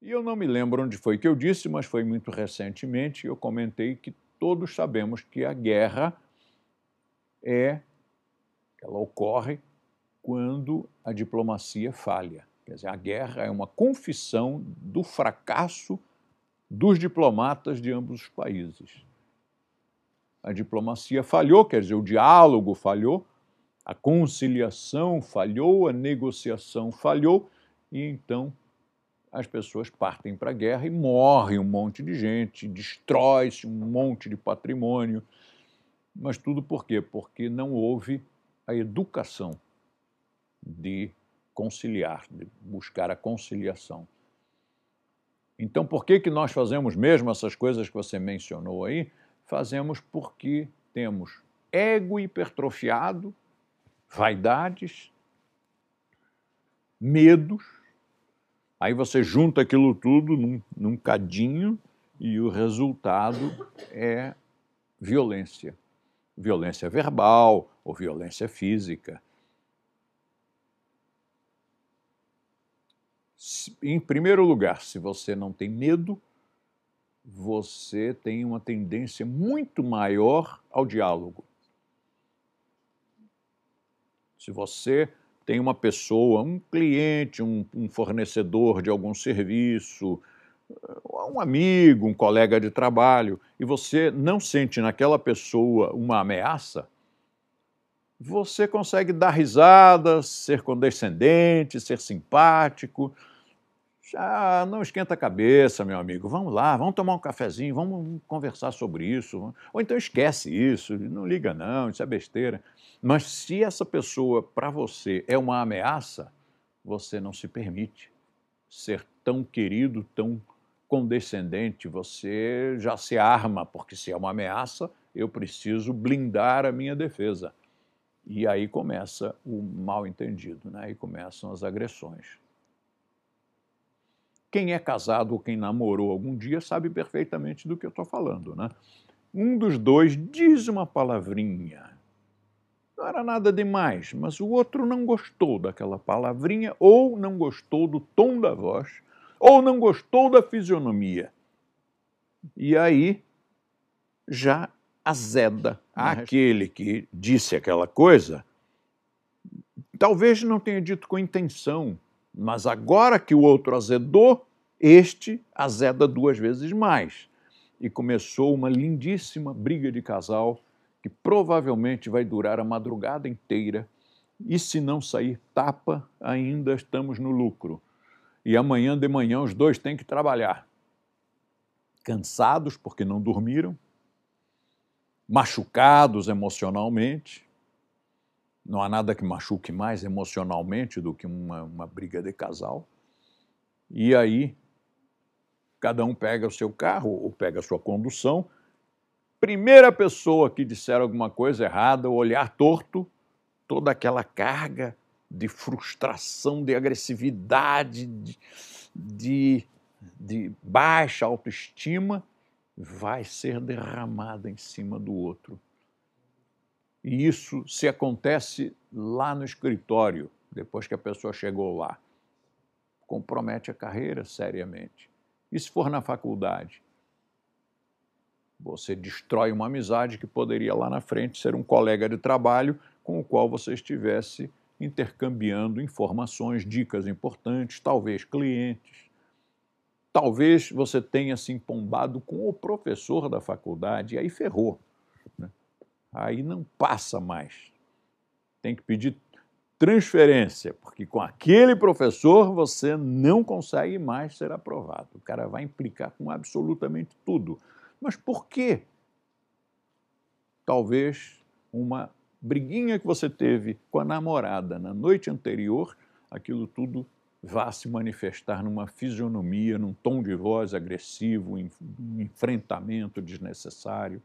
E eu não me lembro onde foi que eu disse, mas foi muito recentemente, eu comentei que todos sabemos que a guerra é, ela ocorre quando a diplomacia falha. Quer dizer, a guerra é uma confissão do fracasso dos diplomatas de ambos os países. A diplomacia falhou, quer dizer, o diálogo falhou, a conciliação falhou, a negociação falhou, e então as pessoas partem para a guerra e morre um monte de gente, destrói-se um monte de patrimônio. Mas tudo por quê? Porque não houve a educação de conciliar, de buscar a conciliação. Então, por que, que nós fazemos mesmo essas coisas que você mencionou aí? Fazemos porque temos ego hipertrofiado, vaidades, medos. Aí você junta aquilo tudo num, num cadinho e o resultado é violência. Violência verbal ou violência física. Em primeiro lugar, se você não tem medo, você tem uma tendência muito maior ao diálogo. Se você tem uma pessoa, um cliente, um, um, fornecedor de algum serviço, um amigo, um colega de trabalho, e você não sente naquela pessoa uma ameaça, você consegue dar risada, ser condescendente, ser simpático. Já não esquenta a cabeça, meu amigo. Vamos lá, vamos tomar um cafezinho, vamos conversar sobre isso. Ou então esquece isso, não liga não, isso é besteira. Mas se essa pessoa para você é uma ameaça, você não se permite ser tão querido, tão condescendente, você já se arma, porque se é uma ameaça, eu preciso blindar a minha defesa. E aí começa o mal entendido, né? aí começam as agressões. Quem é casado ou quem namorou algum dia sabe perfeitamente do que eu estou falando. Né? Um dos dois diz uma palavrinha, não era nada demais, mas o outro não gostou daquela palavrinha, ou não gostou do tom da voz, ou não gostou da fisionomia. E aí já azeda aquele que disse aquela coisa, talvez não tenha dito com intenção, mas agora que o outro azedou, este azeda duas vezes mais. E começou uma lindíssima briga de casal que provavelmente vai durar a madrugada inteira. E se não sair tapa, ainda estamos no lucro. E amanhã de manhã os dois têm que trabalhar. Cansados porque não dormiram, machucados emocionalmente. Não há nada que machuque mais emocionalmente do que uma, uma briga de casal. E aí, cada um pega o seu carro ou pega a sua condução. Primeira pessoa que disser alguma coisa errada, olhar torto, toda aquela carga de frustração, de agressividade, de, de, de baixa autoestima, vai ser derramada em cima do outro. E isso se acontece lá no escritório, depois que a pessoa chegou lá, compromete a carreira seriamente. E se for na faculdade? Você destrói uma amizade que poderia lá na frente ser um colega de trabalho com o qual você estivesse intercambiando informações, dicas importantes, talvez clientes. Talvez você tenha se empombado com o professor da faculdade, e aí ferrou. Aí não passa mais. Tem que pedir transferência, porque com aquele professor você não consegue mais ser aprovado. O cara vai implicar com absolutamente tudo. Mas por quê? Talvez uma briguinha que você teve com a namorada na noite anterior, aquilo tudo vá se manifestar numa fisionomia, num tom de voz agressivo, um enfrentamento desnecessário.